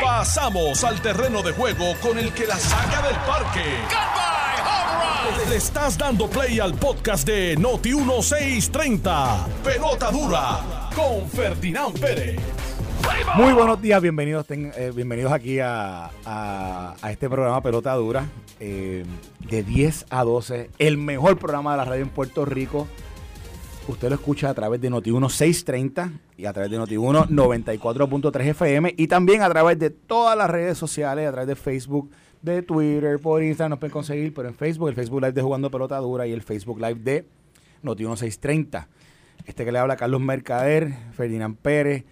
Pasamos al terreno de juego con el que la saca del parque. Le estás dando play al podcast de Noti 1630. Pelota dura con Ferdinand Pérez. Muy buenos días, bienvenidos, ten- eh, bienvenidos aquí a, a- a este programa Pelota Dura. eh, de 10 a 12, el mejor programa de la radio en Puerto Rico. Usted lo escucha a través de Noti1 630 y a través de Noti1 94.3 FM y también a través de todas las redes sociales, a través de Facebook, de Twitter, por Instagram nos pueden conseguir, pero en Facebook, el Facebook Live de Jugando Pelota Dura y el Facebook Live de Noti1 630. Este que le habla Carlos Mercader, Ferdinand Pérez,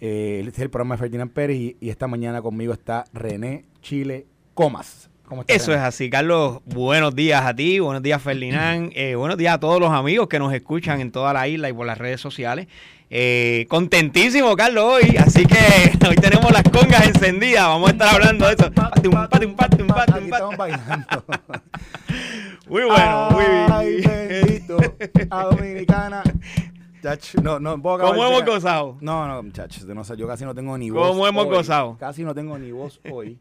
eh, este es el programa de Ferdinand Pérez y, y esta mañana conmigo está René Chile Comas. ¿Cómo estás, Eso es así, Carlos. Buenos días a ti, buenos días, Ferdinand. eh, buenos días a todos los amigos que nos escuchan en toda la isla y por las redes sociales. Eh, contentísimo, Carlos, hoy. Así que hoy tenemos las congas encendidas. Vamos a estar hablando de eso. Aquí estamos bailando. Muy bueno, muy Ay, bien. bendito. A Dominicana. Chach, no, no, ¿Cómo hemos gozado? No, no, muchachos, no sé, yo casi no tengo ni voz. ¿Cómo hemos hoy. gozado? Casi no tengo ni voz hoy.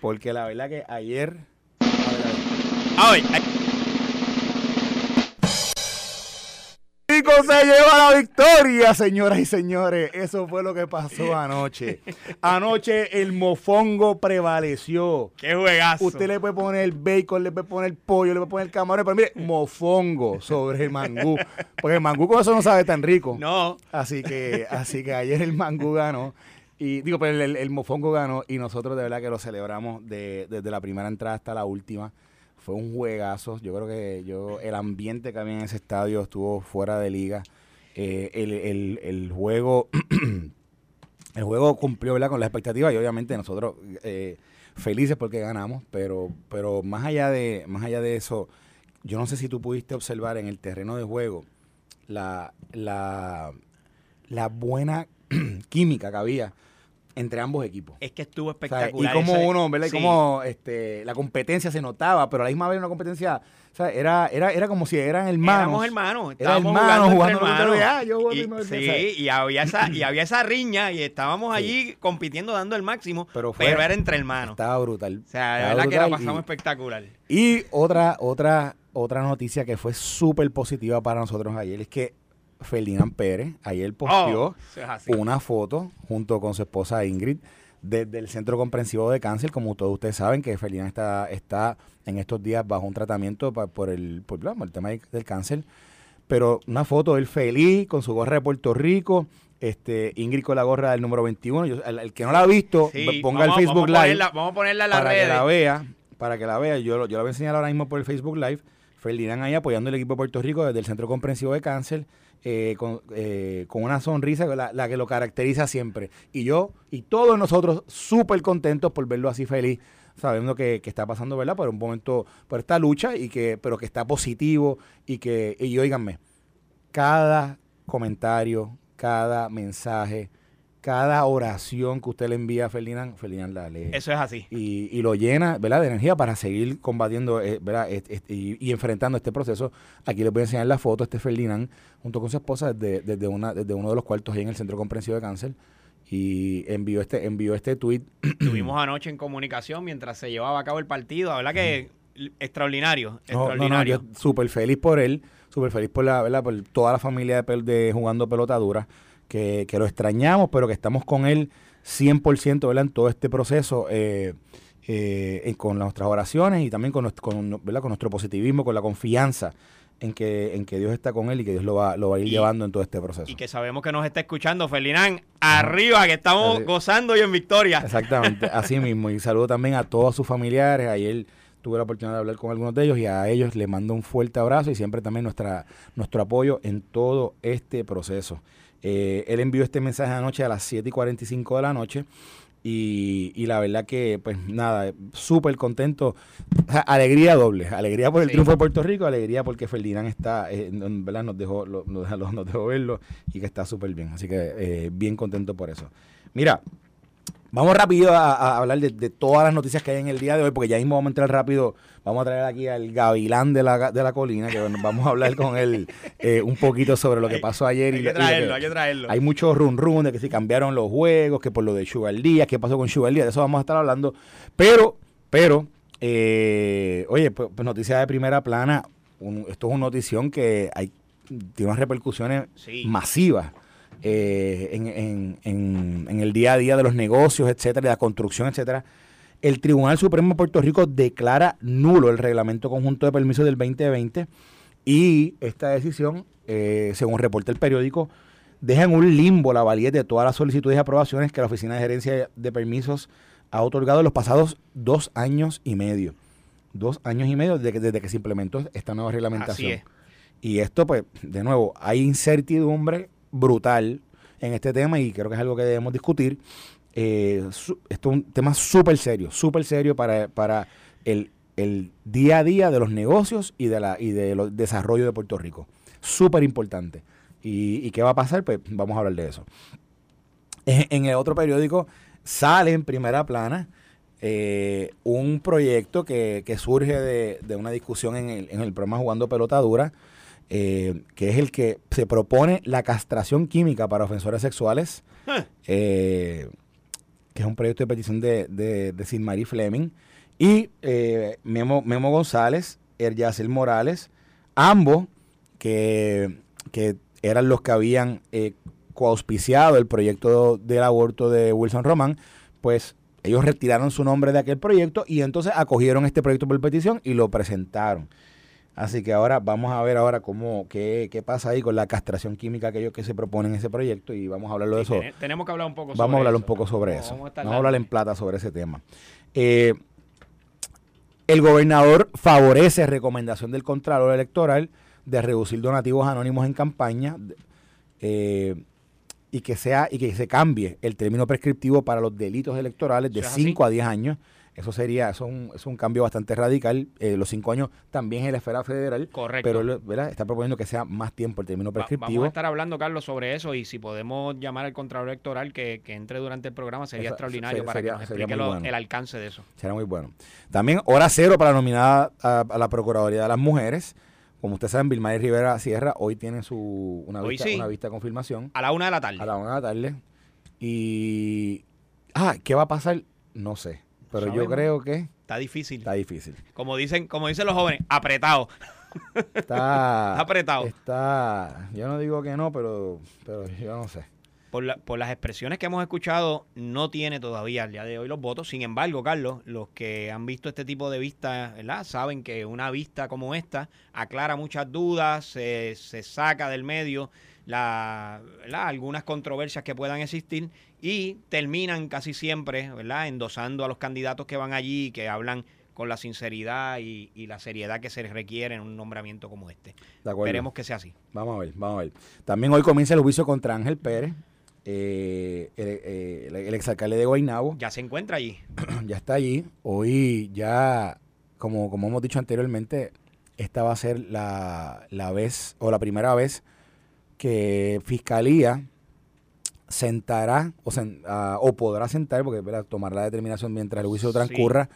Porque la verdad que ayer. Ah, hoy, ay, Rico se lleva la victoria, señoras y señores. Eso fue lo que pasó anoche. Anoche el mofongo prevaleció. qué juegazo. Usted le puede poner bacon, le puede poner pollo, le puede poner camarón, pero mire, mofongo sobre el mangú. Porque el mangú con eso no sabe tan rico. No, Así que, así que ayer el mangú ganó. Y digo, pero el, el- el mofongo ganó y nosotros de verdad que lo celebramos de- desde la primera entrada hasta la última. Fue un juegazo. Yo creo que yo el ambiente que había en ese estadio estuvo fuera de liga. Eh, el, el- el juego el juego cumplió con las expectativas y obviamente nosotros eh, felices porque ganamos, pero, pero más allá de, más allá de eso, yo no sé si tú pudiste observar en el terreno de juego la, la, la buena química que había entre ambos equipos. es que estuvo espectacular. y como uno, ¿verdad? Y como este, la competencia se notaba, pero a la misma vez una competencia, o sea, era, era, era como si eran hermanos. Éramos hermanos, Era estábamos hermanos jugando, jugando hermanos. ah, yo juego y, mismo, sí, ¿sabes? y había esa y había esa riña y estábamos Sí. allí compitiendo dando el máximo, Pero pero, fue- era entre hermanos. Estaba brutal. o sea, de Estaba verdad que la y- pasamos espectacular. Y otra, otra, otra noticia que fue súper positiva para nosotros ayer es que Ferdinand Pérez ayer posteó Oh, una foto junto con su esposa Ingrid desde el Centro Comprensivo de Cáncer. Como todos ustedes saben que Ferdinand está, está en estos días bajo un tratamiento pa- por, el, por, el tema del- cáncer. Pero una foto de él feliz con su gorra de Puerto Rico. Este, Ingrid con la gorra del número 21. Yo- el, el que no la ha visto, Sí, ponga vamos- el Facebook vamos Live ponerla- vamos a ponerla en las para redes. que la vea, para que la vea. Yo, lo- yo la voy a enseñar ahora mismo por el Facebook Live. Ferdinand ahí apoyando el equipo de Puerto Rico desde el Centro Comprensivo de Cáncer, eh, con, eh, con una sonrisa, la, la que lo caracteriza siempre. Y yo y todos nosotros súper contentos por verlo así feliz, sabiendo que, que está pasando, ¿verdad? Por un momento, por esta lucha, y que, pero que está positivo y que, y óiganme, cada comentario, cada mensaje, cada oración que usted le envía a Ferdinand, Ferdinand la lee Eso es así. y, y lo llena ¿verdad? de energía para seguir combatiendo eh, ¿verdad? Y, y enfrentando este proceso. Aquí les voy a enseñar la foto, este Ferdinand, junto con su esposa, desde, desde, una, desde uno de los cuartos ahí en el Centro Comprensivo de Cáncer. Y envió este, envió este tweet. Estuvimos anoche en comunicación mientras se llevaba a cabo el partido. La verdad que extraordinario, No, no, no, extraordinario. yo súper feliz por él, súper feliz por la, ¿verdad? por toda la familia de, de jugando pelota dura, que, que lo extrañamos, pero que estamos con él 100% ¿verdad? en todo este proceso, eh, eh, con nuestras oraciones y también con, nuestro, con, ¿verdad? con nuestro positivismo, con la confianza en que, en que Dios está con él y que Dios lo va, lo va a ir Y- llevando en todo este proceso. y que sabemos que nos está escuchando, Ferdinand. Arriba, que estamos gozando y en victoria. Exactamente, así mismo. Y saludo también a todos sus familiares. Ayer tuve la oportunidad de hablar con algunos de ellos y a ellos les mando un fuerte abrazo y siempre también nuestra, nuestro apoyo en todo este proceso. Eh, él envió este mensaje anoche a las 7 y 45 de la noche y, y la verdad que, pues nada, súper contento. Alegría doble. Alegría por el Sí. triunfo de Puerto Rico, alegría porque Ferdinand está, eh, ¿verdad? Nos dejó, lo- nos, dejó- nos dejó verlo y que está súper bien. Así que eh, bien contento por eso. Mira, Vamos rápido a, hablar de, todas las noticias que hay en el día de hoy, porque ya mismo vamos a entrar rápido. Vamos a traer aquí al gavilán de la, de la colina, que vamos a hablar con él eh, un poquito sobre lo que pasó ayer. Hay que traerlo, hay que traerlo. Hay mucho run run de que si cambiaron los juegos, que por lo de Sugar Díaz, qué pasó con Sugar Díaz, de eso vamos a estar hablando. Pero, pero, eh, oye, pues, pues, noticia de primera plana, esto es una notición que hay, tiene unas repercusiones masivas eh, en, el día a día de los negocios, etcétera, de la construcción, etcétera. El Tribunal Supremo de Puerto Rico declara nulo el reglamento conjunto de permisos del 2020 y esta decisión, eh, según reporta el periódico, deja en un limbo la validez de todas las solicitudes y aprobaciones que la Oficina de Gerencia de Permisos ha otorgado en los pasados dos años y medio. Dos años y medio desde que, desde que se implementó esta nueva reglamentación. Y esto, pues, de nuevo, hay incertidumbre brutal en este tema y creo que es algo que debemos discutir. Eh, esto es un tema súper serio, súper serio para, para el, día a día de los negocios y de la y de los desarrollo de Puerto Rico. Súper importante. Y, qué va a pasar? Pues vamos a hablar de eso. En, el otro periódico sale en primera plana eh, un proyecto que, surge de, de, una discusión en el, en el programa Jugando Pelota Dura eh, que es el que se propone la castración química para ofensores sexuales, eh, que es un proyecto de petición de, de, de Fleming, y eh, Memo, Memo González, Erjacel Morales, ambos que, eran los que habían coauspiciado el proyecto del aborto de Wilson Román, pues ellos retiraron su nombre de aquel proyecto y entonces acogieron este proyecto por petición y lo presentaron. Así que ahora vamos a ver ahora cómo, qué, qué pasa ahí con la castración química que ellos que se proponen en ese proyecto y vamos a hablarlo de eso. Tenemos que hablar un poco sobre Vamos a hablar un poco sobre eso. Vamos a, hablar en plata sobre ese tema. Eh, el gobernador favorece recomendación del Contralor Electoral de reducir donativos anónimos en campaña eh, y que sea y que se cambie el término prescriptivo para los delitos electorales de 5 a 10 años eso sería, eso es un, es un cambio bastante radical. Eh, los cinco años también en la esfera federal. Correcto. Pero ¿verdad? está proponiendo que sea más tiempo el término prescriptivo. vamos a estar hablando, Carlos, sobre eso y si podemos llamar al Contralor Electoral que, entre durante el programa sería extraordinario para que nos explique el alcance de eso. Será muy bueno. También hora cero para nominar a, la Procuraduría de las Mujeres. Como ustedes saben, Vilma Rivera Sierra hoy tiene su una, vista, una vista de confirmación. A la una de la tarde. A la una de la tarde. Y... Ah, ¿qué va a pasar? No sé. Pero yo creo que... Está difícil. Está difícil. Como dicen, como dicen los jóvenes, apretado. Está, apretado. Está, yo no digo que no, pero, pero yo no sé. Por, por, las expresiones que hemos escuchado, no tiene todavía al día de hoy los votos. Sin embargo, Carlos, los que han visto este tipo de vistas, ¿verdad? Saben que una vista como esta aclara muchas dudas, se, se saca del medio la, algunas controversias que puedan existir y terminan casi siempre ¿verdad? endosando a los candidatos que van allí, que hablan con la sinceridad y, la seriedad que se requiere en un nombramiento como este. Esperemos que sea así. Vamos a ver, vamos a ver. También hoy comienza el juicio contra Ángel Pérez, eh, el, exalcalde de Guaynabo. Ya se encuentra allí. ya está allí. Hoy ya, como, como hemos dicho anteriormente, esta va a ser la, la vez o la primera vez que Fiscalía sentará o, ah, o podrá sentar, porque tomar la determinación mientras el juicio transcurra,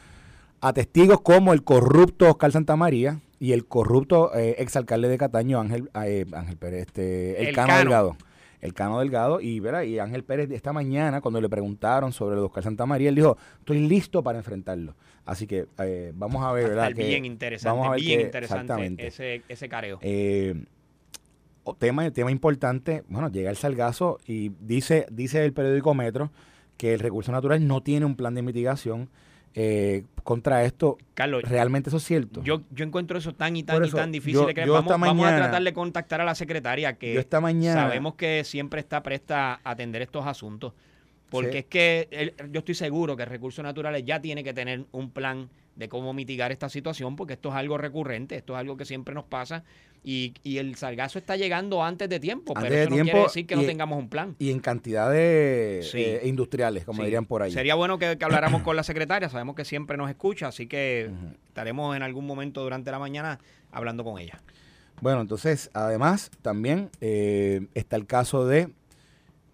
a testigos como el corrupto Oscar Santamaría y el corrupto eh, exalcalde de Cataño, Ángel, ah, eh, Ángel Pérez, este, el, Cano, Delgado. El Cano Delgado, y, ¿verdad? y Ángel Pérez esta mañana, cuando le preguntaron sobre el Oscar Santamaría, él dijo, estoy listo para enfrentarlo. Así que eh, vamos a ver, ¿verdad? bien interesante, vamos a ver bien interesante ese, ese careo. Eh, tema, tema importante, bueno, llega el salgazo y dice, dice el periódico Metro que el recurso natural no tiene un plan de mitigación eh, contra esto. Carlos, ¿realmente eso es cierto? Yo, yo encuentro eso tan y tan y tan difícil que vamos, vamos, a tratar de contactar a la secretaria que esta mañana, sabemos que siempre está presta a atender estos asuntos. Porque es que yo estoy seguro que el recurso naturales ya tiene que tener un plan de cómo mitigar esta situación, porque esto es algo recurrente, esto es algo que siempre nos pasa y, y el sargazo está llegando antes de tiempo, pero eso no quiere decir que no tengamos un plan. Y en cantidades eh, industriales, como dirían por ahí. Sería bueno que, habláramos con la secretaria, sabemos que siempre nos escucha, así que estaremos en algún momento durante la mañana hablando con ella. Bueno, entonces, además, también eh, está el caso de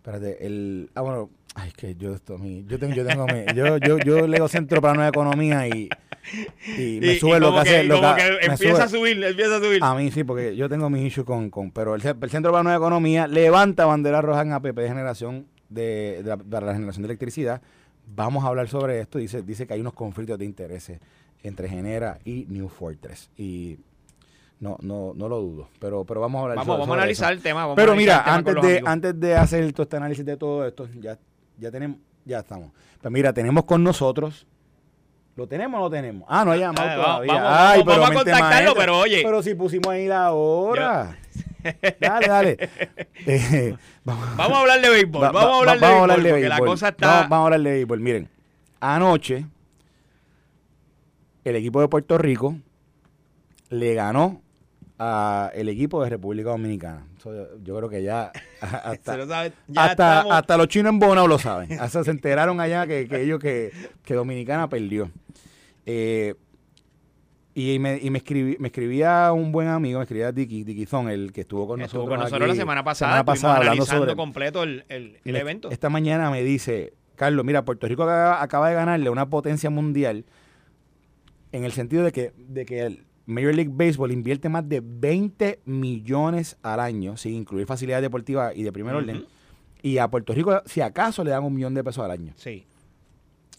Espérate, el. Ah, bueno. Ay, que yo esto, mi, yo tengo, yo tengo mi, yo, yo, yo leo Centro para Nueva Economía y, y me sube lo que, hace. Lo que, empieza a subir, empieza a subir. A mí sí, porque yo tengo mi issue con, con pero el, el Centro para Nueva Economía levanta bandera roja en APP de generación de, de, para la generación de electricidad. Vamos a hablar sobre esto. Dice, dice que hay unos conflictos de intereses entre Genera y New Fortress. Y no, no, no lo dudo. Pero, pero vamos a hablar Vamos, vamos a analizar el tema. pero mira, antes de, antes de hacer todo este análisis de todo esto, ya, ya tenemos, ya estamos. Pues mira, tenemos con nosotros. ¿Lo tenemos o no tenemos? Ah, no ha llamado todavía. Vamos, Ay, pero vamos a contactarlo, pero oye. Pero si pusimos ahí la hora. dale, dale. Eh, vamos, vamos, a hablar de béisbol. vamos a hablar de béisbol. Hablar de béisbol. La cosa está... vamos, vamos a hablar de béisbol. Miren, anoche el equipo de Puerto Rico le ganó el equipo de República Dominicana. yo, creo que ya hasta, hasta, los chinos en Bonao lo saben. Hasta se enteraron allá que, ellos que, Dominicana perdió. Eh, y me, y me, escribí, me escribía un buen amigo, me escribía Dicky, Dicky Zon, el que estuvo con estuvo nosotros. con nosotros la semana pasada, pasada hablando sobre completo el, el, evento. Esta mañana me dice, Carlos, mira, Puerto Rico acaba, acaba, de ganarle una potencia mundial en el sentido de que, de que el, Major League Baseball invierte más de 20 millones al año, sin incluir facilidades deportivas y de primer orden. Y a Puerto Rico, si acaso, le dan un millón de pesos al año. Sí.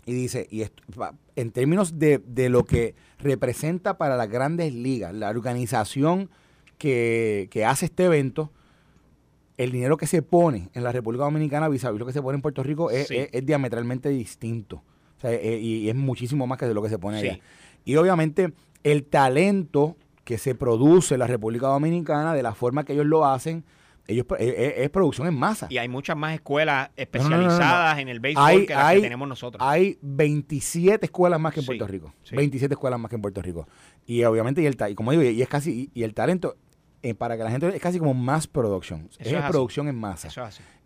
Y dice, y en términos de, de, lo que representa para las grandes ligas, la organización que, que, hace este evento, el dinero que se pone en la República Dominicana vis a vis lo que se pone en Puerto Rico es, es, diametralmente distinto. O sea, eh, y, es muchísimo más que de lo que se pone allá. Y obviamente el talento que se produce en la República Dominicana, de la forma que ellos lo hacen, ellos es, producción en masa. Y hay muchas más escuelas especializadas en el béisbol que las que tenemos nosotros. Hay 27 escuelas más que en Puerto Rico. 27 escuelas más que en Puerto Rico. Y obviamente, y, el, y como digo, y es casi, y el talento eh, para que la gente es casi como más production. es, producción en masa.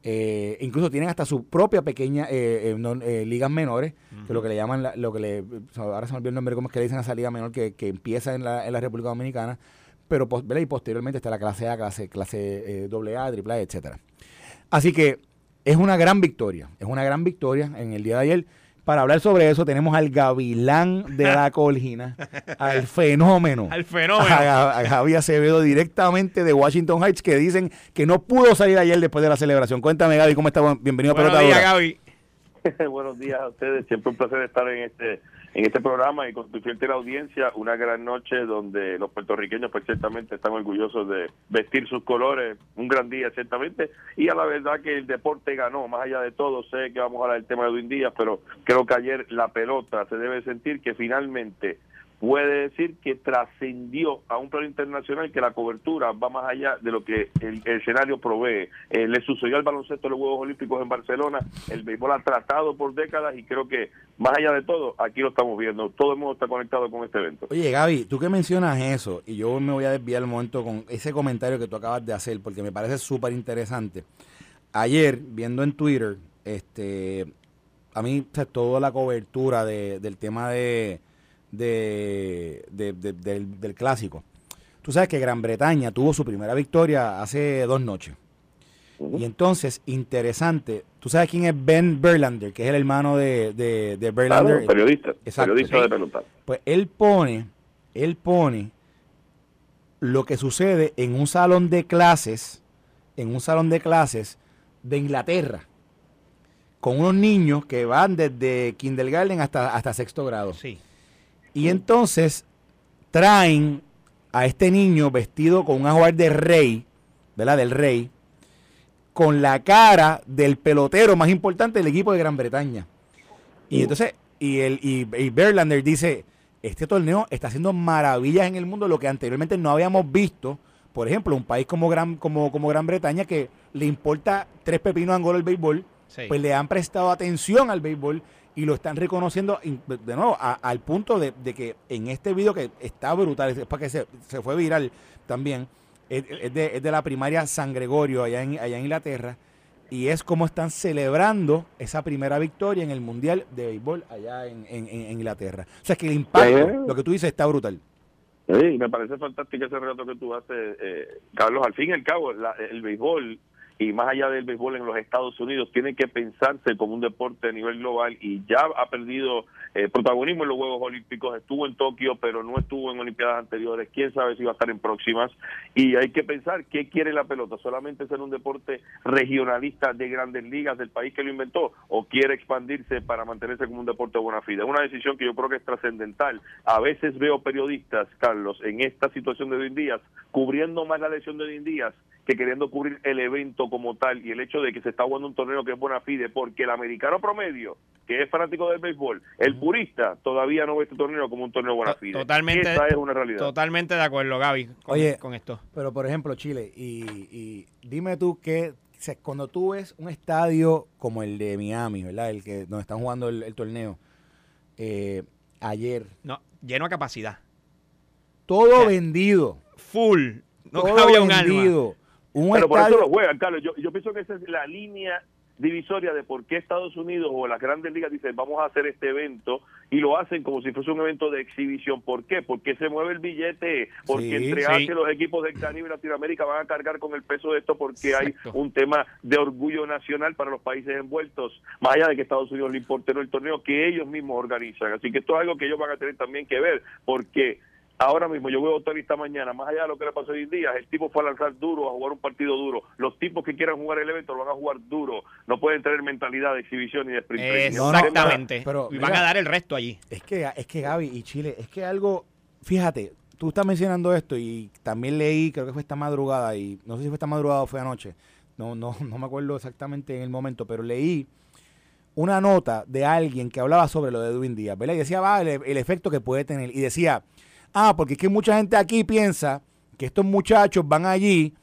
Eh, incluso tienen hasta su propia pequeña eh, ligas menores, que lo que le llaman, lo que le, ahora se me olvidó el nombre, cómo es que le dicen a esa liga menor que, que empieza en la, en la República Dominicana, pero y posteriormente está la clase A, clase, clase AA, AAA, etcétera. Así que es una gran victoria, es una gran victoria en el día de ayer. Para hablar sobre eso tenemos al gavilán de la colgina, al fenómeno. Al fenómeno. A, Javi Acevedo directamente de Washington Heights que dicen que no pudo salir ayer después de la celebración. Cuéntame Gaby, ¿cómo estás? Bienvenido a Pelota días, Gaby. Buenos días a ustedes, siempre un placer estar en este en este programa y con tu fiel audiencia, una gran noche donde los puertorriqueños pues ciertamente están orgullosos de vestir sus colores, un gran día ciertamente, y a la verdad que el deporte ganó, más allá de todo, sé que vamos a hablar del tema de Edwin Díaz, pero creo que ayer la pelota se debe sentir que finalmente puede decir que trascendió a un plano internacional que la cobertura va más allá de lo que el, escenario provee. Eh, le sucedió al baloncesto de los Juegos Olímpicos en Barcelona, el béisbol ha tratado por décadas y creo que más allá de todo, aquí lo estamos viendo. Todo el mundo está conectado con este evento. Oye, Gaby, tú que mencionas eso, y yo me voy a desviar el momento con ese comentario que tú acabas de hacer, porque me parece súper interesante. Ayer, viendo en Twitter, este a mí toda la cobertura del tema de de, del, clásico. Tú sabes que Gran Bretaña tuvo su primera victoria hace dos noches. Y entonces, interesante, tú sabes quién es Ben Berlander, que es el hermano de, de, Berlander. periodista, periodista de pelota. Pues él pone, él pone lo que sucede en un salón de clases, en un salón de clases de Inglaterra, con unos niños que van desde kindergarten hasta, hasta sexto grado. Sí. Y entonces traen a este niño vestido con un ajuar de rey, ¿verdad? Del rey, con la cara del pelotero más importante del equipo de Gran Bretaña. Y entonces, y, el, y, Berlander dice, este torneo está haciendo maravillas en el mundo, lo que anteriormente no habíamos visto. Por ejemplo, un país como Gran, como, como Gran Bretaña que le importa tres pepinos Angola el béisbol, pues le han prestado atención al béisbol y lo están reconociendo de nuevo al punto de, que en este video que está brutal, es para que se, fue viral también, es, de, la primaria San Gregorio allá en, allá en Inglaterra y es como están celebrando esa primera victoria en el Mundial de Béisbol allá en, Inglaterra. O sea que el impacto, lo que tú dices, está brutal. Sí, me parece fantástico ese relato que tú haces, eh, Carlos. Al fin y al cabo, el béisbol y más allá del béisbol en los Estados Unidos, tiene que pensarse como un deporte a nivel global y ya ha perdido eh, protagonismo en los Juegos Olímpicos, estuvo en Tokio, pero no estuvo en Olimpiadas anteriores, quién sabe si va a estar en próximas, y hay que pensar qué quiere la pelota, solamente ser un deporte regionalista de grandes ligas del país que lo inventó, o quiere expandirse para mantenerse como un deporte de buena fide. Una decisión que yo creo que es trascendental. A veces veo periodistas, Carlos, en esta situación de hoy en cubriendo más la lesión de hoy en que queriendo cubrir el evento como tal y el hecho de que se está jugando un torneo que es buena fide, porque el americano promedio, que es fanático del béisbol, el purista todavía no ve este torneo como un torneo buena fide. Totalmente, Esa es una realidad. Totalmente de acuerdo, Gaby, con, Oye, con esto. Pero por ejemplo, Chile, y, y dime tú que cuando tú ves un estadio como el de Miami, ¿verdad? El que donde están jugando el, el torneo, eh, ayer, No, lleno a capacidad. todo sea, vendido. Full. No todo cabía un alma. Un Pero por eso lo juegan, Carlos. Yo, yo pienso que esa es la línea divisoria de por qué Estados Unidos o las grandes ligas dicen vamos a hacer este evento y lo hacen como si fuese un evento de exhibición. ¿Por qué? Porque se mueve el billete, porque Sí, entre sí. Asia los equipos del Caribe y Latinoamérica van a cargar con el peso de esto porque Exacto. hay un tema de orgullo nacional para los países envueltos, más allá de que Estados Unidos le importe el torneo que ellos mismos organizan. Así que esto es algo que ellos van a tener también que ver, porque Ahora mismo yo veo a Otani esta mañana, más allá de lo que le pasó hoy en día, el tipo fue a lanzar duro, a jugar un partido duro. Los tipos que quieran jugar el evento lo van a jugar duro. No pueden tener mentalidad de exhibición ni de sprint Exactamente. pero, y van mira. a dar el resto allí. Es que, es que Gaby y Chile, es que algo, fíjate, tú estás mencionando esto y también leí, creo que fue esta madrugada, y no sé si fue esta madrugada o fue anoche, no, no, no me acuerdo exactamente en el momento, pero leí una nota de alguien que hablaba sobre lo de Edwin Díaz, ¿verdad? Y decía, va, el, el efecto que puede tener. Y decía, ah, porque es que mucha gente aquí piensa que estos muchachos van allí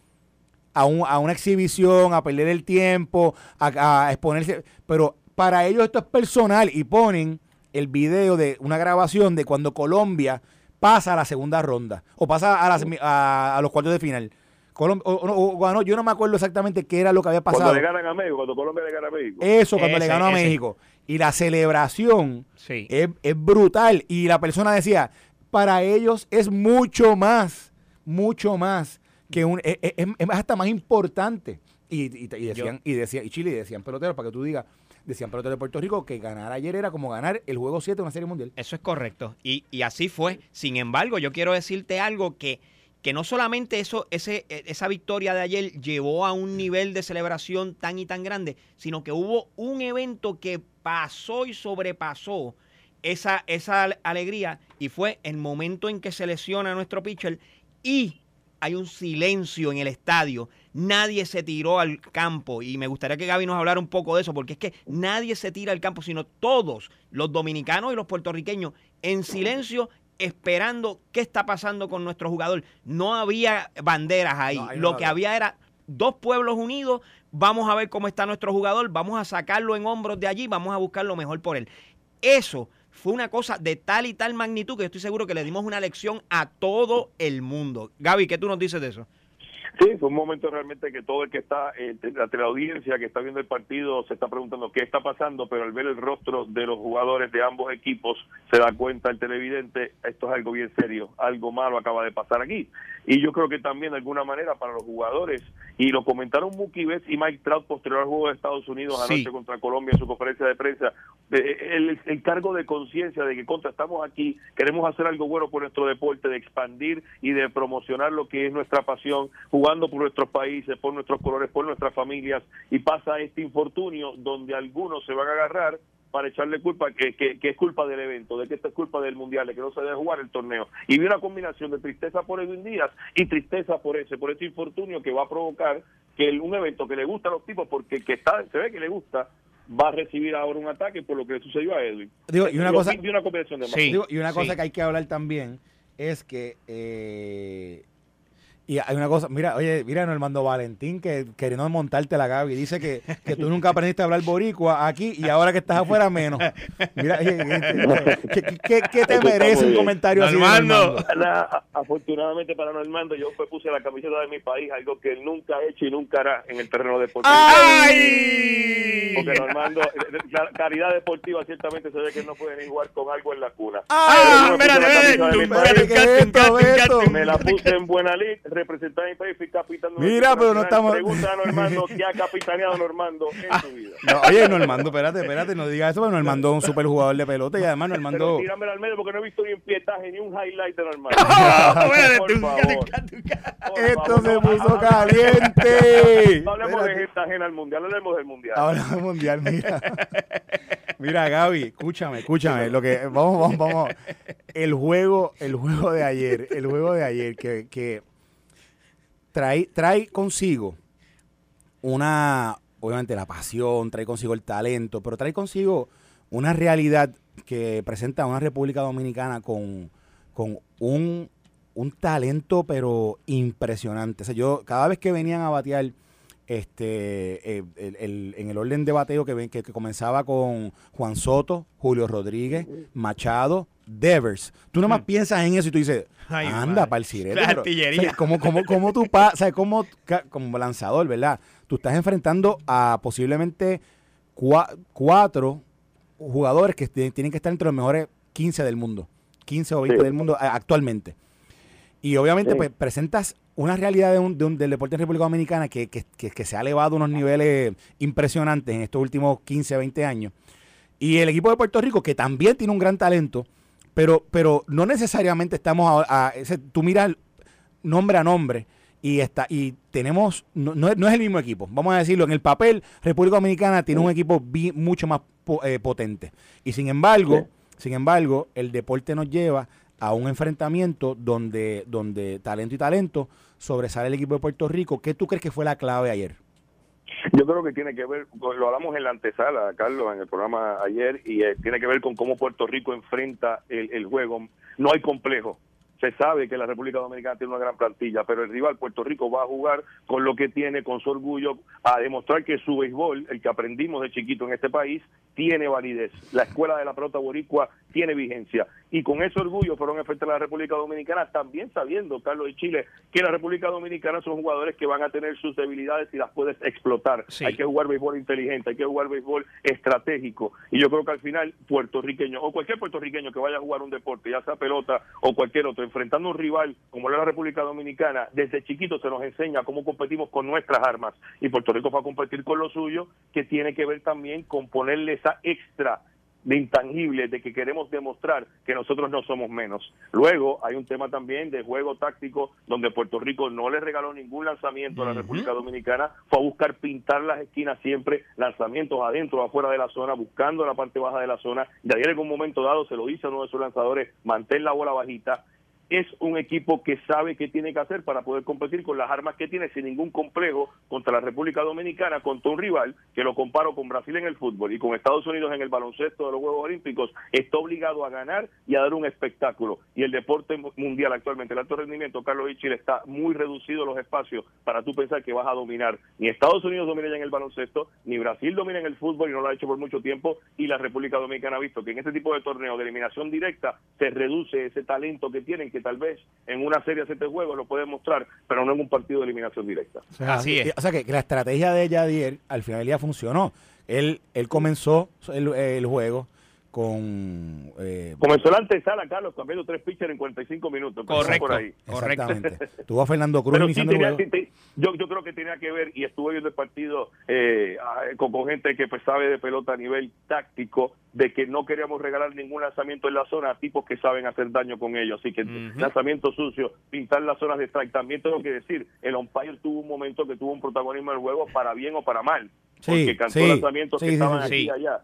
a, un- a una exhibición, a perder el tiempo, a, a exponerse, pero para ellos esto es personal y ponen el video de una grabación de cuando Colombia pasa a la segunda ronda o pasa a, las semi- a, a los cuartos de final. Colom- o- o- o ganó, yo no me acuerdo exactamente qué era lo que había pasado. Cuando le ganan a México, cuando Colombia le gana a México. Eso, cuando le ganó a ese. México. Y la celebración Sí. es, es brutal. Y la persona decía, para ellos es mucho más, mucho más que un, es, es- es hasta más importante. Y, y- y decían, y decía, y Chile y decían peloteros, para que tú digas, decían peloteros de Puerto Rico que ganar ayer era como ganar el juego 7 de una serie mundial. Eso es correcto. Y, y así fue. Sin embargo, yo quiero decirte algo que, que no solamente eso, ese, e- esa victoria de ayer llevó a un nivel de celebración tan y tan grande, sino que hubo un evento que pasó y sobrepasó esa, esa ale- alegría y fue el momento en que se lesiona nuestro pitcher y hay un silencio en el estadio. Nadie se tiró al campo y me gustaría que Gaby nos hablara un poco de eso, porque es que nadie se tira al campo, sino todos, los dominicanos y los puertorriqueños, en silencio esperando qué está pasando con nuestro jugador. No había banderas ahí. No, ahí no Lo que había era dos pueblos unidos, vamos a ver cómo está nuestro jugador, vamos a sacarlo en hombros de allí, vamos a buscar lo mejor por él. Eso fue una cosa de tal y tal magnitud que yo estoy seguro que le dimos una lección a todo el mundo. Gaby, ¿qué tú nos dices de eso? Sí, fue un momento realmente que todo el que está eh, ante la audiencia que está viendo el partido se está preguntando qué está pasando, pero al ver el rostro de los jugadores de ambos equipos se da cuenta el televidente, esto es algo bien serio, algo malo acaba de pasar aquí. Y yo creo que también de alguna manera para los jugadores, y lo comentaron Mookie Betts y Mike Trout posterior al juego de Estados Unidos Sí. anoche contra Colombia en su conferencia de prensa, el, el cargo de conciencia de que contra estamos aquí, queremos hacer algo bueno por nuestro deporte, de expandir y de promocionar lo que es nuestra pasión, jugando por nuestros países, por nuestros colores, por nuestras familias, y pasa este infortunio donde algunos se van a agarrar para echarle culpa que, que, que es culpa del evento, de que esto es culpa del mundial, de que no se debe jugar el torneo. Y vi una combinación de tristeza por Edwin Díaz y tristeza por ese, por este infortunio que va a provocar que el- un evento que le gusta a los tipos, porque que está, se ve que le gusta, va a recibir ahora un ataque por lo que le sucedió a Edwin. Digo, y una cosa- una combinación de Sí. Digo, y una cosa sí. que hay que hablar también es que eh, y hay una cosa, mira, oye, mira Normando Valentín que queriendo montarte la Gaby, dice que, que tú nunca aprendiste a hablar boricua aquí y ahora que estás afuera menos. Mira, eh, ¿qué, qué- qué- qué te merece un bien. comentario así? Normando. Normando? Nada, afortunadamente para Normando, yo pues puse la camiseta de mi país, algo que él nunca ha hecho y nunca hará en el terreno deportivo. ¡Ay! Porque Normando, la caridad deportiva ciertamente se ve que no puede ni jugar con algo en la cuna. ¡Ah! Me Espérate, me la puse en buena lid, representar mi país, fui capitán. Mira, pero no estamos. Pregunta a Normando, ¿qué ha capitaneado Normando en su vida? No, oye, Normando, espérate, espérate, no digas eso, pero Normando es un super jugador de pelota y además Normando. Pero tíramelo al medio porque no he visto ni un pietaje ni un highlight de Normando. Por favor. Esto se puso caliente. No hablemos de gente ajena al mundial, hablemos del mundial. Hablamos del mundial, mira. Mira, Gaby, escúchame, escúchame. Lo que vamos, vamos, vamos. El juego, el juego de ayer, el juego de ayer que, que trae, trae consigo una, obviamente la pasión, trae consigo el talento, pero trae consigo una realidad que presenta una República Dominicana con, con un, un talento pero impresionante. O sea, yo cada vez que venían a batear este eh, el- el- en el orden de bateo que, ven- que, que comenzaba con Juan Soto, Julio Rodríguez, Machado, Devers. Tú nomás piensas en eso y tú dices, Ay, anda para el sirete. La pero, artillería. o sea, ¿cómo, cómo, cómo tú cómo, ca- como lanzador, ¿verdad? Tú estás enfrentando a posiblemente cua- cuatro jugadores que ti- tienen que estar entre los mejores 15 del mundo, 15 o 20 Sí. del mundo actualmente. Y obviamente Sí. pues, presentas una realidad de un, de un- del deporte en República Dominicana que, que- que- que se ha elevado a unos niveles impresionantes en estos últimos 15, 20 años. Y el equipo de Puerto Rico, que también tiene un gran talento, pero, pero no necesariamente estamos a, a ese, tú miras nombre a nombre y está y tenemos no, no es, no es el mismo equipo. Vamos a decirlo en el papel República Dominicana tiene un equipo bi- mucho más po- eh, potente. Y sin embargo sin embargo el deporte nos lleva a un enfrentamiento donde donde talento y talento sobresale el equipo de Puerto Rico. ¿qué tú crees que fue la clave ayer? Yo creo que tiene que ver, lo hablamos en la antesala, Carlos, en el programa ayer, y eh, tiene que ver con cómo Puerto Rico enfrenta el, el juego. No hay complejo. Se sabe que la República Dominicana tiene una gran plantilla, pero el rival Puerto Rico va a jugar con lo que tiene, con su orgullo, a demostrar que su béisbol, el que aprendimos de chiquito en este país, tiene validez. La escuela de la pelota boricua tiene vigencia. Y con ese orgullo fueron a enfrentar a la República Dominicana, también sabiendo, Carlos de Chile, que la República Dominicana son jugadores que van a tener sus debilidades y las puedes explotar. Sí. Hay que jugar béisbol inteligente, hay que jugar béisbol estratégico. Y yo creo que al final, puertorriqueño, o cualquier puertorriqueño que vaya a jugar un deporte, ya sea pelota o cualquier otro, enfrentando a un rival como la República Dominicana, desde chiquito se nos enseña cómo competimos con nuestras armas. Y Puerto Rico va a competir con lo suyo, que tiene que ver también con ponerle esa extra de intangible de que queremos demostrar que nosotros no somos menos. Luego hay un tema también de juego táctico donde Puerto Rico no le regaló ningún lanzamiento a la República Dominicana, fue a buscar pintar las esquinas siempre, lanzamientos adentro o afuera de la zona, buscando la parte baja de la zona. Y ayer en un momento dado se lo dice a uno de sus lanzadores, mantén la bola bajita, es un equipo que sabe qué tiene que hacer para poder competir con las armas que tiene sin ningún complejo contra la República Dominicana, contra un rival que lo comparo con Brasil en el fútbol y con Estados Unidos en el baloncesto de los Juegos Olímpicos, está obligado a ganar y a dar un espectáculo. Y el deporte mu- mundial actualmente, el alto rendimiento, Carlos y Chile, está muy reducido los espacios para tú pensar que vas a dominar. Ni Estados Unidos domina ya en el baloncesto, ni Brasil domina en el fútbol y no lo ha hecho por mucho tiempo, y la República Dominicana ha visto que en este tipo de torneos de eliminación directa se reduce ese talento que tienen, que tal vez en una serie de siete juegos lo pueden mostrar, pero no en un partido de eliminación directa. O sea, Así es. O sea, que, que la estrategia de Yadier al final del día funcionó. Él, él comenzó el, el juego con... eh, Comenzó la antesala, Carlos, cambiando tres pitchers en 45 minutos. Correcto. Por ahí. Correcto. Exactamente. Tuvo a Fernando Cruz Pero sí iniciando el tenía, juego. sí, sí, yo, yo creo que tenía que ver, y estuve viendo el partido eh, ah, con, con gente que pues, sabe de pelota a nivel táctico, de que no queríamos regalar ningún lanzamiento en la zona a tipos que saben hacer daño con ellos. Así que Ujú. lanzamiento sucio, pintar las zonas de strike. También tengo que decir, el umpire tuvo un momento que tuvo un protagonismo en el juego para bien o para mal. Sí, porque cantó sí, lanzamientos sí, que sí, estaban sí, aquí y allá.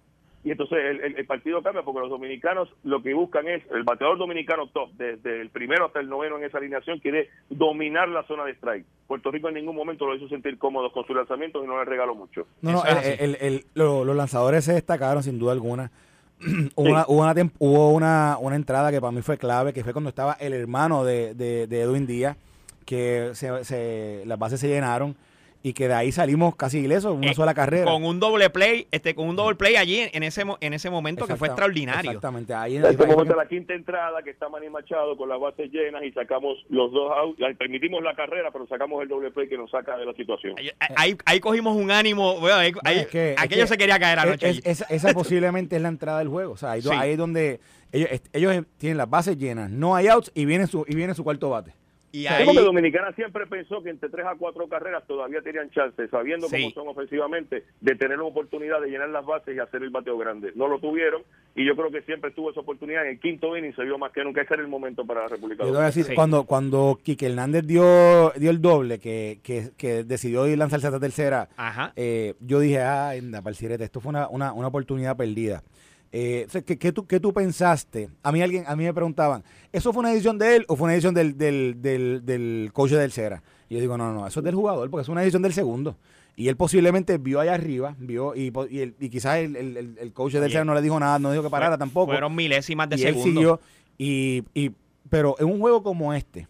Y entonces el, el- el partido cambia porque los dominicanos lo que buscan es, el bateador dominicano top, desde el primero hasta el noveno en esa alineación, quiere dominar la zona de strike. Puerto Rico en ningún momento lo hizo sentir cómodo con sus lanzamientos y no le regaló mucho. No, no, el- así. el- el- lo- los lanzadores se destacaron sin duda alguna. Sí. una, hubo, una, hubo una, una entrada que para mí fue clave, que fue cuando estaba el hermano de, de, de Edwin Díaz, que se, se- las bases se llenaron y que de ahí salimos casi ilesos, una Eh, sola carrera. Con un doble play, este, con un doble play allí en ese, mo- en ese momento que fue extraordinario. Exactamente. Ahí, En fue momento la quinta entrada que está Manny Machado con las bases llenas y sacamos los dos outs, la- permitimos la carrera, pero sacamos el doble play que nos saca de la situación. Ahí, ahí- ahí cogimos un ánimo. bueno, ahí- No, ahí- es que- es aquello que se quería caer anoche. es- esa, esa posiblemente es la entrada del juego. O sea, ahí, Sí. ahí es donde ellos, ellos tienen las bases llenas, no hay outs y viene su, y viene su cuarto bate. Y ahí... Porque Dominicana siempre pensó que entre tres a cuatro carreras todavía tenían chance, sabiendo cómo son ofensivamente, de tener una oportunidad de llenar las bases y hacer el bateo grande. No lo tuvieron y yo creo que siempre tuvo esa oportunidad. En el quinto inning se vio más que nunca. Ese era el momento para la República Dominicana. cuando, cuando Quique Hernández dio, dio el doble, que, que, que decidió ir lanzarse a la tercera, eh, yo dije, ah, anda, para esto fue una, una, una oportunidad perdida. Eh, ¿qué, tú, ¿Qué tú pensaste? A mí alguien a mí me preguntaban, ¿eso fue una decisión de él o fue una decisión del, del, del, del coach del Cera? Y yo digo, no, no, eso es del jugador porque es una decisión del segundo. Y él posiblemente vio allá arriba, vio y, y, y quizás el, el, el, coach del Cera no le dijo nada, no dijo que parara tampoco. Fueron milésimas de y segundo. y, y, pero en un juego como este,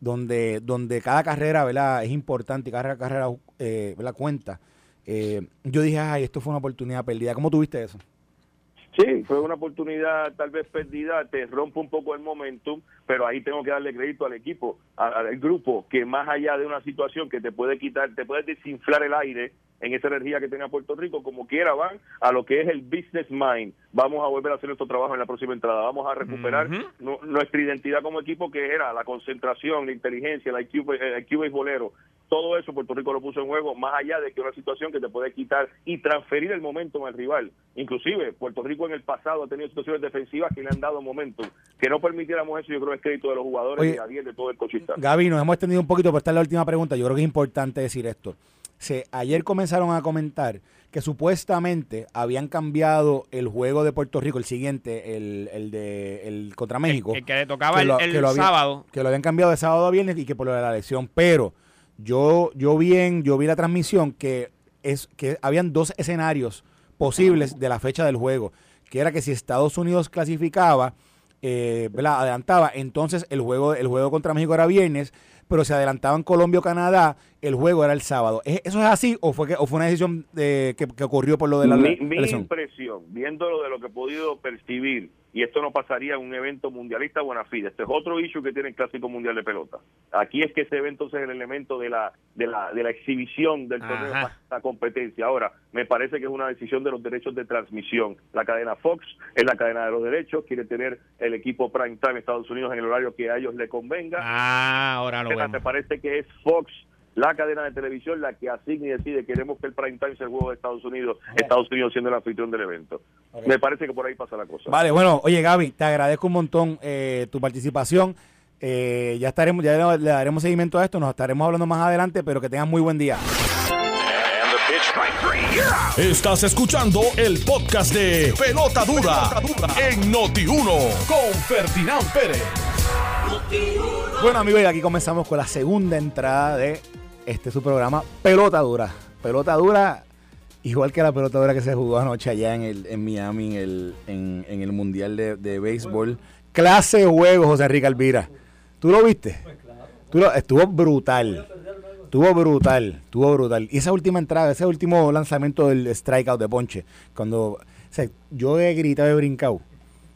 donde, donde cada carrera ¿verdad? es importante y cada carrera eh, cuenta, eh, yo dije, ay, esto fue una oportunidad perdida. ¿Cómo tuviste eso? Sí, fue una oportunidad tal vez perdida, te rompe un poco el momentum, pero ahí tengo que darle crédito al equipo, al, grupo, que más allá de una situación que te puede quitar, te puede desinflar el aire en esa energía que tenga Puerto Rico, como quiera van a lo que es el business mind. Vamos a volver a hacer nuestro trabajo en la próxima entrada, vamos a recuperar nuestra identidad como equipo que era la concentración, la inteligencia, el IQ, el IQ bolero todo eso Puerto Rico lo puso en juego, más allá de que una situación que te puede quitar y transferir el momento al rival. Inclusive, Puerto Rico en el pasado ha tenido situaciones defensivas que le han dado momento. Que no permitiéramos eso, yo creo que es crédito de los jugadores y y de todo el cochista. Gaby, nos hemos extendido un poquito, pero esta es la última pregunta. Yo creo que es importante decir esto. Se, ayer comenzaron a comentar que supuestamente habían cambiado el juego de Puerto Rico, el siguiente, el, el de el contra México. El, que le tocaba el, sábado. Que lo habían cambiado de sábado a viernes y que por lo de la elección. Pero yo, yo vi en, yo vi la transmisión que es que habían dos escenarios posibles de la fecha del juego, que era que si Estados Unidos clasificaba, eh, adelantaba, entonces el juego, el juego contra México era viernes, pero si adelantaban Colombia o Canadá, el juego era el sábado. ¿Eso es así o fue que, o fue una decisión que, ocurrió por lo de la Mi, mi impresión, viéndolo de lo que he podido percibir, y esto no pasaría en un evento mundialista buena fide. Este es otro issue que tiene el Clásico Mundial de Pelota. Aquí es que se ve entonces el elemento de la de la, de la exhibición del torneo la competencia. Ahora, me parece que es una decisión de los derechos de transmisión. La cadena Fox es la cadena de los derechos, quiere tener el equipo prime time Estados Unidos en el horario que a ellos le convenga. Ah, ahora lo Me parece que es Fox la cadena de televisión la que asigna y decide queremos que el prime time sea el juego de Estados Unidos, Estados Unidos siendo el anfitrión del evento. Me parece que por ahí pasa la cosa. Vale, bueno, oye Gaby, te agradezco un montón eh, tu participación. Eh, ya estaremos, ya le, daremos seguimiento a esto, nos estaremos hablando más adelante, pero que tengas muy buen día. Estás escuchando el podcast de Pelota Dura, en Noti1 con Ferdinand Pérez. Bueno amigos, y aquí comenzamos con la segunda entrada de este su programa Pelota Dura. Pelota Dura, igual que la pelota dura que se jugó anoche allá en, el, en Miami, en el, en, el Mundial de, Béisbol. Clase juego, José Enrique Alvira. ¿Tú lo viste? estuvo brutal. Estuvo brutal, estuvo brutal. Y esa última entrada, ese último lanzamiento del strikeout de Ponche, cuando o sea, yo he gritado, he brincado.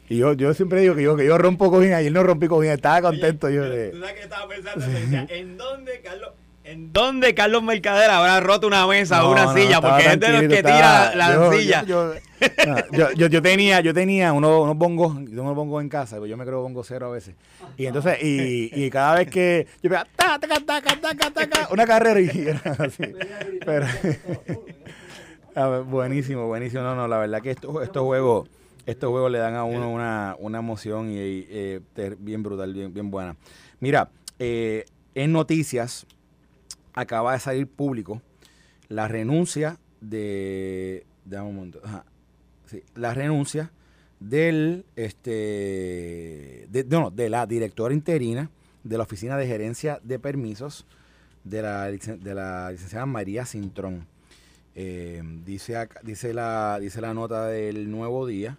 Y yo, yo siempre digo que yo, que yo rompo cojina y él no rompí cojina, estaba contento. yo de... ¿Tú sabes que estaba pensando? ¿En dónde, Carlos? ¿En dónde Carlos Mercader habrá roto una mesa o una silla? Porque es de los que tira la silla. Yo, yo, yo, tenía, yo tenía unos, unos bongos, yo unos bongos en casa, yo me creo bongo cero a veces. Y entonces, y, y cada vez que yo pegaba ta, ta, ta, ta, ta, ta, una carrera y era así. Pero, buenísimo, buenísimo. No, no, la verdad que estos, estos juegos, estos juegos le dan a uno una, una emoción y, eh, bien brutal, bien, bien buena. Mira, eh, en noticias, acaba de salir público la renuncia de. un momento. la renuncia del este de, no, de la directora interina de la oficina de gerencia de permisos de la, de la licenciada María Cintrón. Eh, dice dice la dice la nota del nuevo día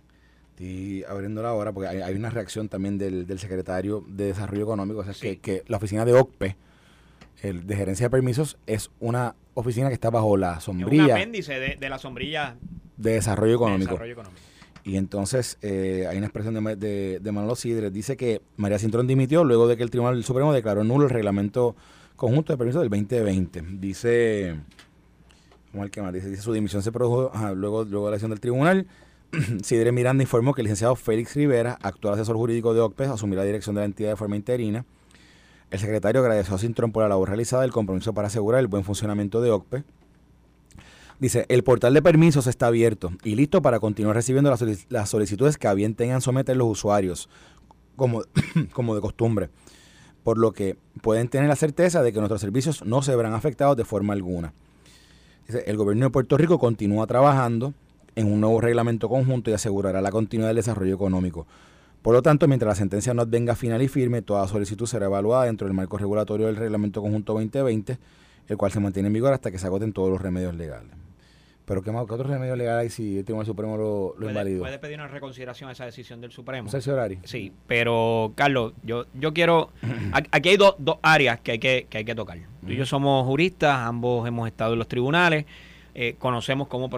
estoy abriéndola ahora porque hay, una reacción también del, secretario de desarrollo económico o sea que, que, la oficina de OCPE el de gerencia de permisos es una oficina que está bajo la sombrilla. un apéndice de, la sombrilla de desarrollo económico. Y entonces eh, hay una expresión de, de, de Manolo Sidres. Dice que María Cintrón dimitió luego de que el Tribunal Supremo declaró nulo el reglamento conjunto de permisos del 2020. Dice, ¿cómo el que más? Dice, dice su dimisión se produjo luego, luego de la elección del tribunal. Sidre Miranda informó que el licenciado Félix Rivera, actual asesor jurídico de OCPES, asumirá la dirección de la entidad de forma interina El secretario agradeció a Cintrón por la labor realizada y el compromiso para asegurar el buen funcionamiento de OCPE. Dice, el portal de permisos está abierto y listo para continuar recibiendo las, solicitudes que a bien tengan someter los usuarios, como, como de costumbre, por lo que pueden tener la certeza de que nuestros servicios no se verán afectados de forma alguna. Dice, el gobierno de Puerto Rico continúa trabajando en un nuevo reglamento conjunto y asegurará la continuidad del desarrollo económico. Por lo tanto, mientras la sentencia no venga final y firme, toda solicitud será evaluada dentro del marco regulatorio del Reglamento Conjunto 2020, el cual se mantiene en vigor hasta que se agoten todos los remedios legales. Pero ¿qué, más, otro remedio legal hay si el Tribunal Supremo lo, lo invalidó? Puede pedir una reconsideración a esa decisión del Supremo. horario? Sí, pero Carlos, yo, yo quiero... aquí hay dos, áreas que hay que, que hay que tocar. Tú y yo somos juristas, ambos hemos estado en los tribunales, eh, conocemos cómo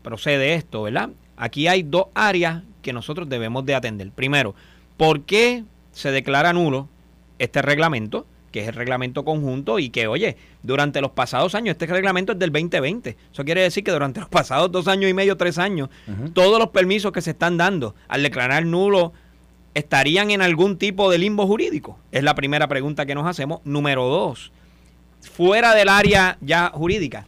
procede esto, ¿verdad? Aquí hay dos áreas que nosotros debemos de atender. Primero, ¿por qué se declara nulo este reglamento? que es el reglamento conjunto y que, oye, durante los pasados años, este reglamento es del 2020. Eso quiere decir que durante los pasados dos años y medio, tres años, todos los permisos que se están dando al declarar nulo estarían en algún tipo de limbo jurídico. Es la primera pregunta que nos hacemos. Número dos, fuera del área ya jurídica,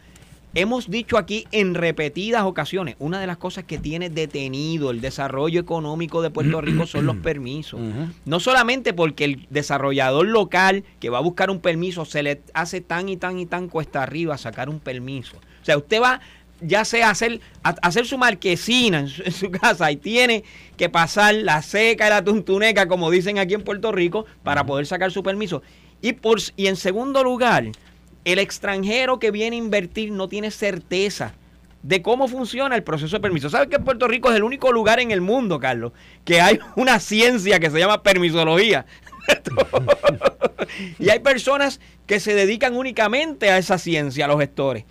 Hemos dicho aquí en repetidas ocasiones, una de las cosas que tiene detenido el desarrollo económico de Puerto Rico son los permisos. No solamente porque el desarrollador local que va a buscar un permiso se le hace tan y tan y tan cuesta arriba sacar un permiso. O sea, usted va ya sea hacer, hacer su marquesina en su, casa y tiene que pasar la seca y la tuntuneca, como dicen aquí en Puerto Rico, para poder sacar su permiso. Y, por, y en segundo lugar, el extranjero que viene a invertir no tiene certeza de cómo funciona el proceso de permiso. ¿Sabes que Puerto Rico es el único lugar en el mundo, Carlos, que hay una ciencia que se llama permisología? y hay personas que se dedican únicamente a esa ciencia, a los gestores.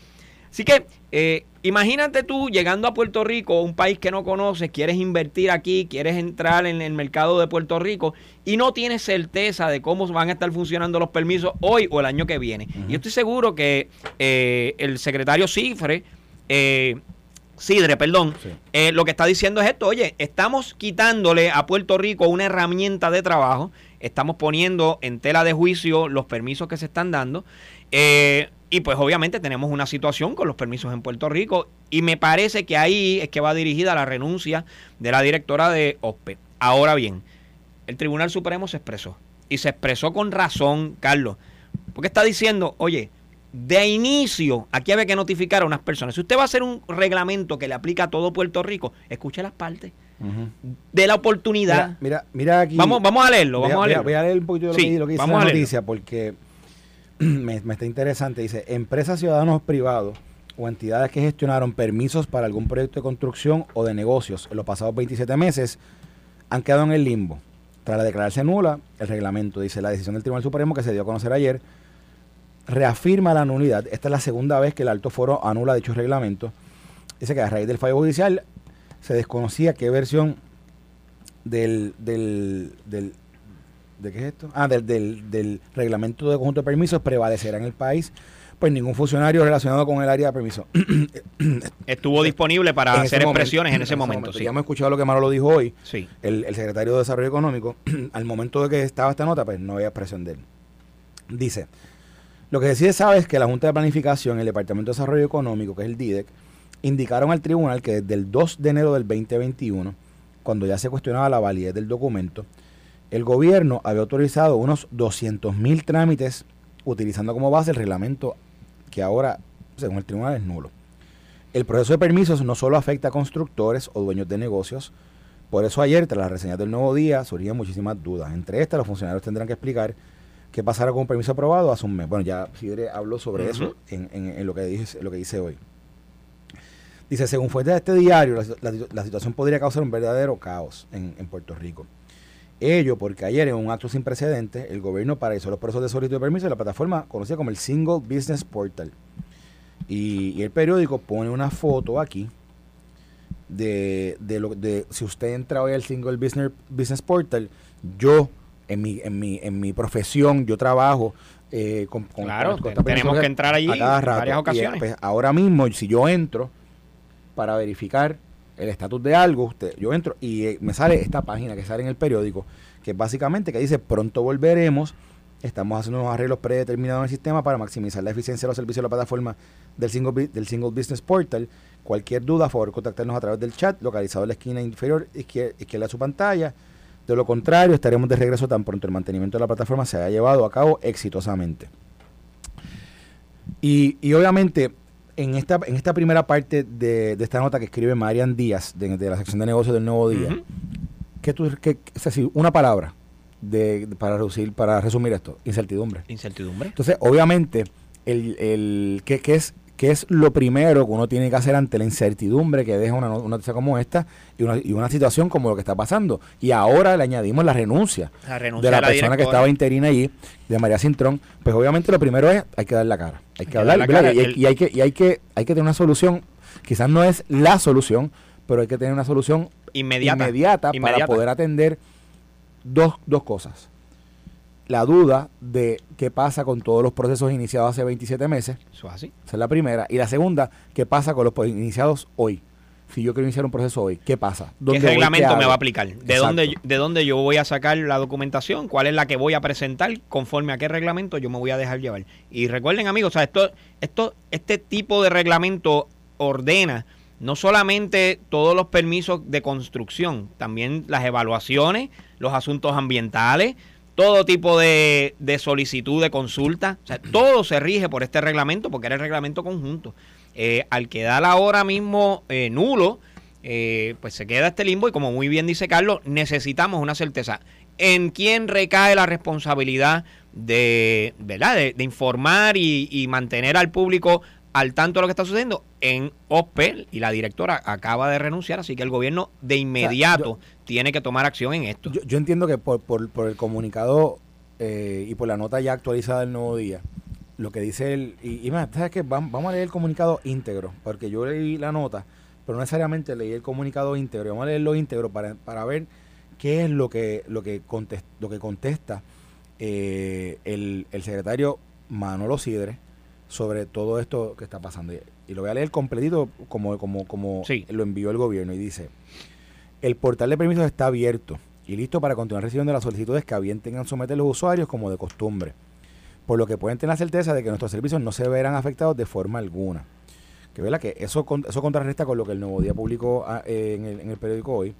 Así que eh, imagínate tú llegando a Puerto Rico, un país que no conoces, quieres invertir aquí, quieres entrar en el mercado de Puerto Rico y no tienes certeza de cómo van a estar funcionando los permisos hoy o el año que viene. Y yo estoy seguro que eh, el secretario Cifre, eh, Sidre, perdón, eh, lo que está diciendo es esto, oye, estamos quitándole a Puerto Rico una herramienta de trabajo, estamos poniendo en tela de juicio los permisos que se están dando. Eh, y pues obviamente tenemos una situación con los permisos en Puerto Rico y me parece que ahí es que va dirigida la renuncia de la directora de OSPE. Ahora bien, el Tribunal Supremo se expresó y se expresó con razón, Carlos, porque está diciendo, oye, de inicio aquí había que notificar a unas personas. Si usted va a hacer un reglamento que le aplica a todo Puerto Rico, escuche las partes. De la oportunidad. Mira, mira, aquí. Vamos, vamos a leerlo. Vamos a, leerlo. Voy a, leer un poquito de lo, que, dice la noticia, porque me, está interesante, dice, empresas, ciudadanos privados o entidades que gestionaron permisos para algún proyecto de construcción o de negocios en los pasados 27 meses han quedado en el limbo. Tras declararse nula, el reglamento, dice la decisión del Tribunal Supremo que se dio a conocer ayer, reafirma la nulidad. Esta es la segunda vez que el alto foro anula dicho reglamento. Dice que a raíz del fallo judicial se desconocía qué versión del, del, del ¿De qué es esto? Ah, del, del, reglamento de conjunto de permisos prevalecerá en el país. Pues ningún funcionario relacionado con el área de permiso estuvo disponible para hacer expresiones en ese, momento. Ya hemos escuchado lo que Maro lo dijo hoy. Sí. El, secretario de Desarrollo Económico, al momento de que estaba esta nota, pues no había expresión de él. Dice, lo que decide sabe es que la Junta de Planificación, el Departamento de Desarrollo Económico, que es el DIDEC, indicaron al tribunal que desde el 2 de enero del 2021, cuando ya se cuestionaba la validez del documento, el gobierno había autorizado unos 200.000 trámites utilizando como base el reglamento que ahora, según el tribunal, es nulo. El proceso de permisos no solo afecta a constructores o dueños de negocios, por eso ayer, tras las reseñas del nuevo día, surgían muchísimas dudas. Entre estas, los funcionarios tendrán que explicar qué pasará con un permiso aprobado hace un mes. Bueno, ya Sidre habló sobre eso en, lo, que dice, lo que dice hoy. Dice, según fuentes de este diario, la, situación podría causar un verdadero caos en Puerto Rico. Ello porque ayer en un acto sin precedentes el gobierno paralizó los procesos de solicitud de permiso de la plataforma conocida como el Single Business Portal. Y, el periódico pone una foto aquí de, de, lo, de si usted entra hoy al Single Business, Business Portal, yo en mi, en mi, en mi profesión, yo trabajo eh, con, claro, tenemos que entrar allí en varias ocasiones. Pues, ahora mismo, si yo entro para verificar el estatus de algo, usted, yo entro y eh, me sale esta página que sale en el periódico, que básicamente que dice pronto volveremos Estamos haciendo unos arreglos predeterminados en el sistema para maximizar la eficiencia de los servicios de la plataforma del Single, del single Business Portal. Cualquier duda, a favor, contactarnos a través del chat localizado en la esquina inferior izquierda, de su pantalla. De lo contrario, estaremos de regreso tan pronto el mantenimiento de la plataforma se haya llevado a cabo exitosamente. Y, y obviamente, en esta, en esta primera parte de, esta nota que escribe Marian Díaz, de, la sección de negocios del Nuevo Día, ¿qué tú, qué, es decir, una palabra de, para, reducir, para resumir esto, incertidumbre. Incertidumbre. Entonces, obviamente, el, el, ¿qué, es, qué es lo primero que uno tiene que hacer ante la incertidumbre que deja una, noticia como esta y una, y una situación como lo que está pasando? Y ahora le añadimos la renuncia, de la, persona que estaba interina allí, de María Cintrón. Pues obviamente lo primero es, hay que dar la cara. Hay, que, hablar, y, hay que, y hay que, hay que tener una solución. Quizás no es la solución, pero hay que tener una solución inmediata, inmediata, para poder atender dos, dos cosas. La duda de qué pasa con todos los procesos iniciados hace 27 meses. Eso es así. Esa es la primera. Y la segunda, qué pasa con los iniciados hoy. Si yo quiero iniciar un proceso hoy, ¿qué pasa? ¿Qué reglamento me va a aplicar? ¿De dónde, ¿De dónde yo voy a sacar la documentación? ¿Cuál es la que voy a presentar? Conforme a qué reglamento yo me voy a dejar llevar. Y recuerden, amigos, o sea, esto, esto, este tipo de reglamento ordena no solamente todos los permisos de construcción, también las evaluaciones, los asuntos ambientales, todo tipo de, solicitud de consulta, o sea, todo se rige por este reglamento porque era el reglamento conjunto. Eh, al quedar ahora mismo eh, nulo, eh, pues se queda este limbo y como muy bien dice Carlos, necesitamos una certeza. ¿En quién recae la responsabilidad de, ¿verdad? de, informar y, y mantener al público al tanto de lo que está sucediendo en OPEL y la directora acaba de renunciar, así que el gobierno de inmediato tiene que tomar acción en esto. Yo, entiendo que por, por, el comunicado eh, y por la nota ya actualizada del nuevo día, lo que dice el... Y, más, ¿sabes qué? Vamos, a leer el comunicado íntegro, porque yo leí la nota, pero no necesariamente leí el comunicado íntegro. Vamos a leerlo íntegro para, para ver qué es lo que, lo que, contesta, lo que contesta eh, el, el secretario Manolo Sidre sobre todo esto que está pasando. Y lo voy a leer completito como, como, como lo envió el gobierno y dice, el portal de permisos está abierto y listo para continuar recibiendo las solicitudes que a bien tengan someter los usuarios como de costumbre, por lo que pueden tener la certeza de que nuestros servicios no se verán afectados de forma alguna. Que vela que eso, eso contrarresta con lo que el Nuevo Día publicó ah, en, el, en, el, periódico hoy.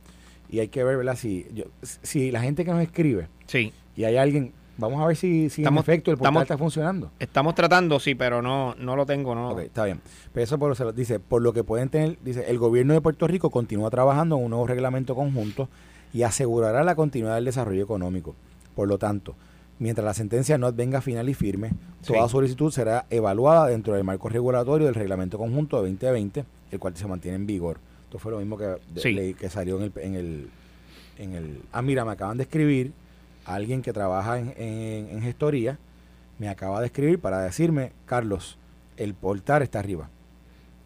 Y hay que ver, ¿verdad? Si, si la gente que nos escribe sí. y hay alguien Vamos a ver si, si en efecto el portal está funcionando. Estamos tratando, sí, pero no no lo tengo, no. Ok, está bien. Pero eso por, se dice, por lo que pueden tener, dice, el gobierno de Puerto Rico continúa trabajando en un nuevo reglamento conjunto y asegurará la continuidad del desarrollo económico. Por lo tanto, mientras la sentencia no venga final y firme, toda solicitud será evaluada dentro del marco regulatorio del reglamento conjunto de 2020, el cual se mantiene en vigor. Esto fue lo mismo que, que salió en el, en el, en el... Ah, mira, me acaban de escribir alguien que trabaja en, gestoría me acaba de escribir para decirme, Carlos, el portal está arriba.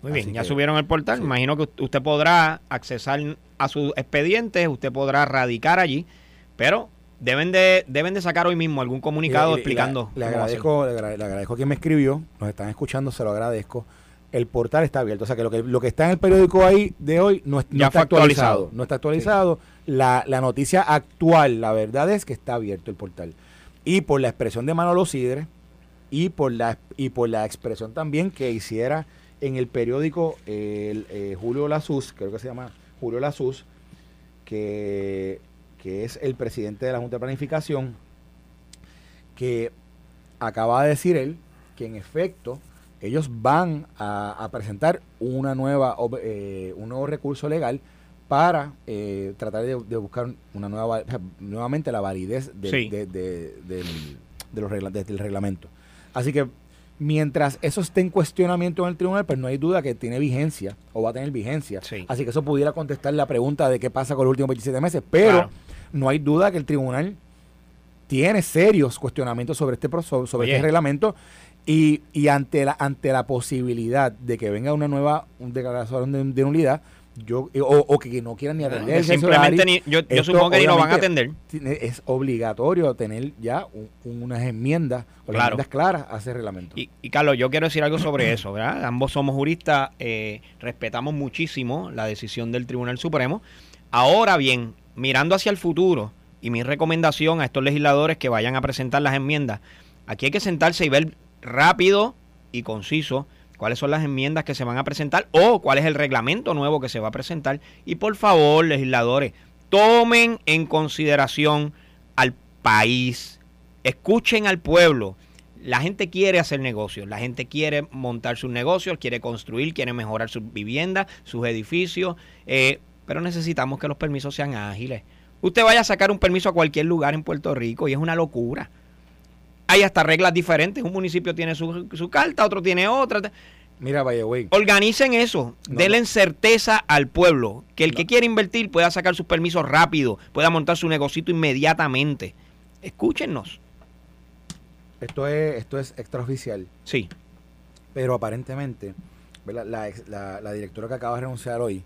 Muy bien, ya subieron el portal. Imagino que usted podrá accesar a sus expedientes, usted podrá radicar allí, pero deben de deben de sacar hoy mismo algún comunicado explicando. Le, agradezco, le, agradezco a quien me escribió, nos están escuchando, se lo agradezco. El portal está abierto, o sea que lo que, lo que está en el periódico ahí de hoy no, está actualizado. No está actualizado la, la noticia actual, la verdad es que está abierto el portal. Y por la expresión de Manolo Sidre y por la, y por la expresión también que hiciera en el periódico el, eh, Julio Lazus, creo que se llama Julio Lazus, que, que es el presidente de la Junta de Planificación, que acaba de decir él que en efecto ellos van a, presentar una nueva, eh, un nuevo recurso legal para eh, tratar de, buscar una nueva nuevamente la validez de, del, los del reglamento. Así que mientras eso esté en cuestionamiento en el tribunal, pues no hay duda que tiene vigencia o va a tener vigencia. Así que eso pudiera contestar la pregunta de qué pasa con los últimos 27 meses, pero no hay duda que el tribunal tiene serios cuestionamientos sobre este sobre este reglamento y, y ante la ante la posibilidad de que venga una nueva declaración de, de nulidad, yo o, que no quieran ni atender. Simplemente yo, supongo que ni lo van a atender. Es obligatorio tener ya unas enmiendas o enmiendas claras a ese reglamento. Y, Carlos, yo quiero decir algo sobre eso, ¿verdad? Ambos somos juristas, eh, respetamos muchísimo la decisión del Tribunal Supremo. Ahora bien, mirando hacia el futuro, y mi recomendación a estos legisladores que vayan a presentar las enmiendas, aquí hay que sentarse y ver rápido y conciso cuáles son las enmiendas que se van a presentar o cuál es el reglamento nuevo que se va a presentar. Y por favor, legisladores, tomen en consideración al país, escuchen al pueblo. La gente quiere hacer negocios, la gente quiere montar sus negocios, quiere construir, quiere mejorar sus viviendas, sus edificios, eh, pero necesitamos que los permisos sean ágiles. Usted vaya a sacar un permiso a cualquier lugar en Puerto Rico y es una locura hay hasta reglas diferentes. Un municipio tiene su, su carta, otro tiene otra. Mira, güey. Organicen eso, denle certeza al pueblo, que el que quiere invertir pueda sacar sus permisos rápido, pueda montar su negocito inmediatamente. Escúchenos. Esto es, esto es extraoficial. Sí. Pero aparentemente, la, la, directora que acaba de renunciar hoy,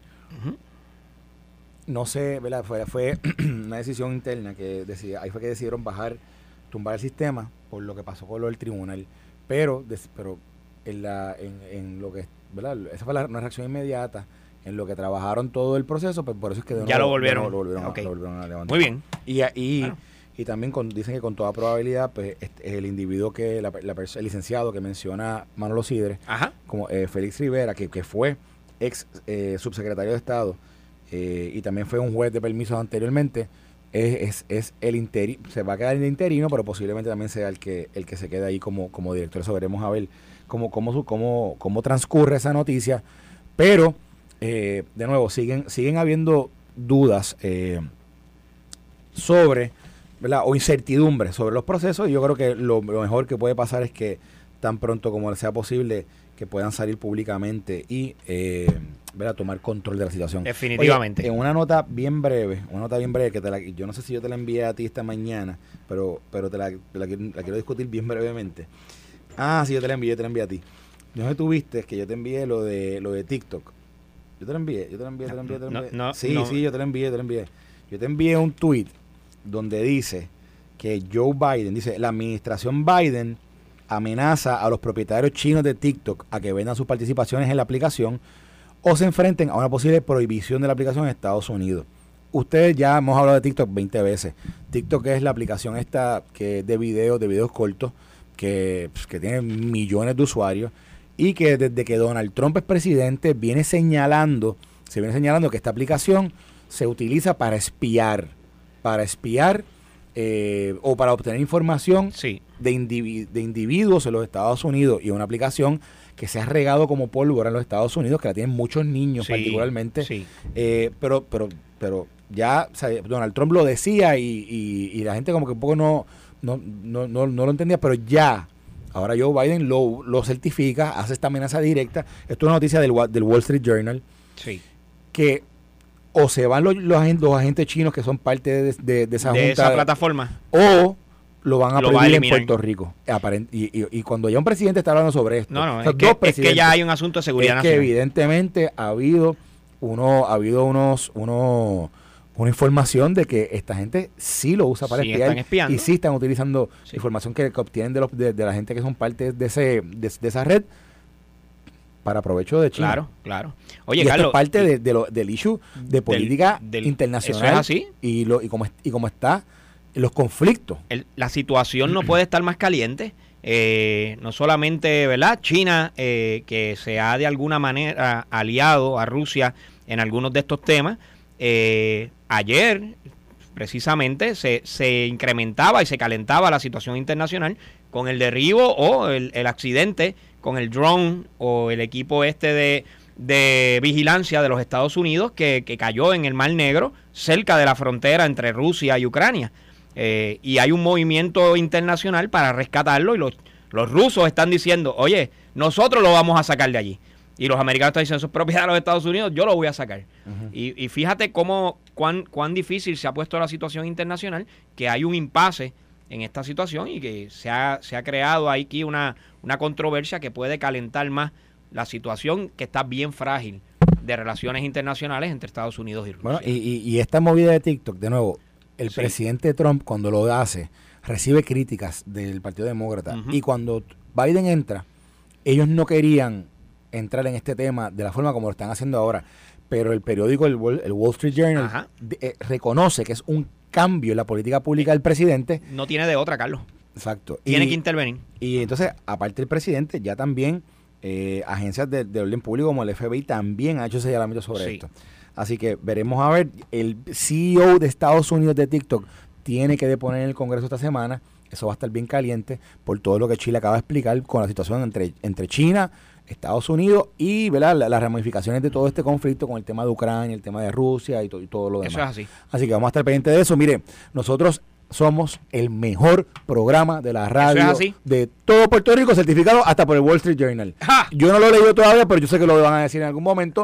no sé, ¿verdad? Fue, fue una decisión interna que decía, ahí fue que decidieron bajar tumbar el sistema por lo que pasó con lo del tribunal. Pero, pero en, la, en, en lo que, ¿verdad? Esa fue la, una reacción inmediata. En lo que trabajaron todo el proceso, pues por eso es que ya lo volvieron, lo volvieron, a, levantar. Muy bien. Y, y, y también dicen que con toda probabilidad, pues este, el individuo que, la, el licenciado que menciona Manolo Sidre, como eh, Félix Rivera, que, que fue ex eh, subsecretario de Estado eh, y también fue un juez de permisos anteriormente, es, es, el interino, se va a quedar en el interino, pero posiblemente también sea el que, el que se quede ahí como, como director. Eso veremos a ver cómo, cómo, cómo, transcurre esa noticia. Pero, eh, de nuevo, siguen, siguen habiendo dudas eh, sobre, ¿verdad? o incertidumbre sobre los procesos. Y yo creo que lo, lo mejor que puede pasar es que tan pronto como sea posible, que puedan salir públicamente y eh, a tomar control de la situación. Definitivamente. en una nota bien breve, una nota bien breve, que te la, yo no sé si yo te la envié a ti esta mañana, pero, pero te la, quiero discutir bien brevemente. Ah, sí, yo te la envié, yo te la envié a ti. No sé tú viste que yo te envié lo de lo de TikTok. Yo te la envié, yo te la envié, te la envié, te la envié. sí, sí, yo te la envié, te la envié. Yo te envié un tweet donde dice que Joe Biden, dice, la administración Biden amenaza a los propietarios chinos de TikTok a que vendan sus participaciones en la aplicación o se enfrenten a una posible prohibición de la aplicación en Estados Unidos. Ustedes ya hemos hablado de TikTok 20 veces. TikTok es la aplicación esta que de videos, de videos cortos, que, pues, que tiene millones de usuarios y que desde que Donald Trump es presidente viene señalando, se viene señalando que esta aplicación se utiliza para espiar, para espiar eh, o para obtener información de, de individuos en los Estados Unidos y una aplicación que se ha regado como pólvora en los Estados Unidos, que la tienen muchos niños particularmente. Eh, pero, pero, pero ya Donald Trump lo decía y, la gente como que un poco no, no, no, no, lo entendía, pero ya Ahora Joe Biden lo, lo, certifica, hace esta amenaza directa. Esto es una noticia del, del Wall Street Journal. Que o se van los, los, agentes, chinos que son parte de, esa, plataforma. O lo van a prohibir en Puerto Rico. Y, cuando ya un presidente está hablando sobre esto, no, no, es, que, ya hay un asunto de seguridad es que evidentemente ha habido uno, ha habido unos, uno, una información de que esta gente sí lo usa para espiar y sí están utilizando información que, obtienen de, los, de, la gente que son parte de, ese, de, esa red para provecho de China. Claro, claro. Oye, y Carlos, esto es parte de, lo, del issue de política internacional. es así. Y, lo, y, como, y como está los conflictos. la situación no puede estar más caliente. Eh, no solamente, ¿verdad? China, eh, que se ha de alguna manera aliado a Rusia en algunos de estos temas. Eh, ayer, precisamente, se, se, incrementaba y se calentaba la situación internacional con el derribo o el, accidente con el drone o el equipo este de, vigilancia de los Estados Unidos que cayó en el Mar Negro cerca de la frontera entre Rusia y Ucrania. Eh, y hay un movimiento internacional para rescatarlo y los, los rusos están diciendo, oye, nosotros lo vamos a sacar de allí. Y los americanos están diciendo, eso es propiedad de los Estados Unidos, yo lo voy a sacar. y, fíjate cómo, cuán, cuán difícil se ha puesto la situación internacional, que hay un impasse en esta situación y que se ha, se ha creado aquí una, una controversia que puede calentar más la situación que está bien frágil de relaciones internacionales entre Estados Unidos y Rusia. Bueno, y, y esta movida de TikTok, de nuevo, el presidente Trump, cuando lo hace, recibe críticas del Partido Demócrata. Y cuando Biden entra, ellos no querían entrar en este tema de la forma como lo están haciendo ahora. Pero el periódico, el Wall, Street Journal, eh, reconoce que es un cambio en la política pública del presidente. No tiene de otra, Carlos. Exacto. Tiene Y- que intervenir. Y entonces, aparte del presidente, ya también eh, agencias de, de orden público como el FBI también ha hecho señalamientos sobre Sí. esto. Así que veremos a ver, el CEO de Estados Unidos de TikTok tiene que deponer en el Congreso esta semana. Eso va a estar bien caliente por todo lo que Chile acaba de explicar con la situación entre, entre China, Estados Unidos y ¿verdad? La- las ramificaciones de todo este conflicto con el tema de Ucrania, el tema de Rusia y, to- y todo lo demás. Eso es así. Así que vamos a estar pendientes de eso. Mire, nosotros somos el mejor programa de la radio de todo Puerto Rico, certificado hasta por el Wall Street Journal. ¡Ja! Yo no lo he leído todavía, pero yo sé que lo van a decir en algún momento.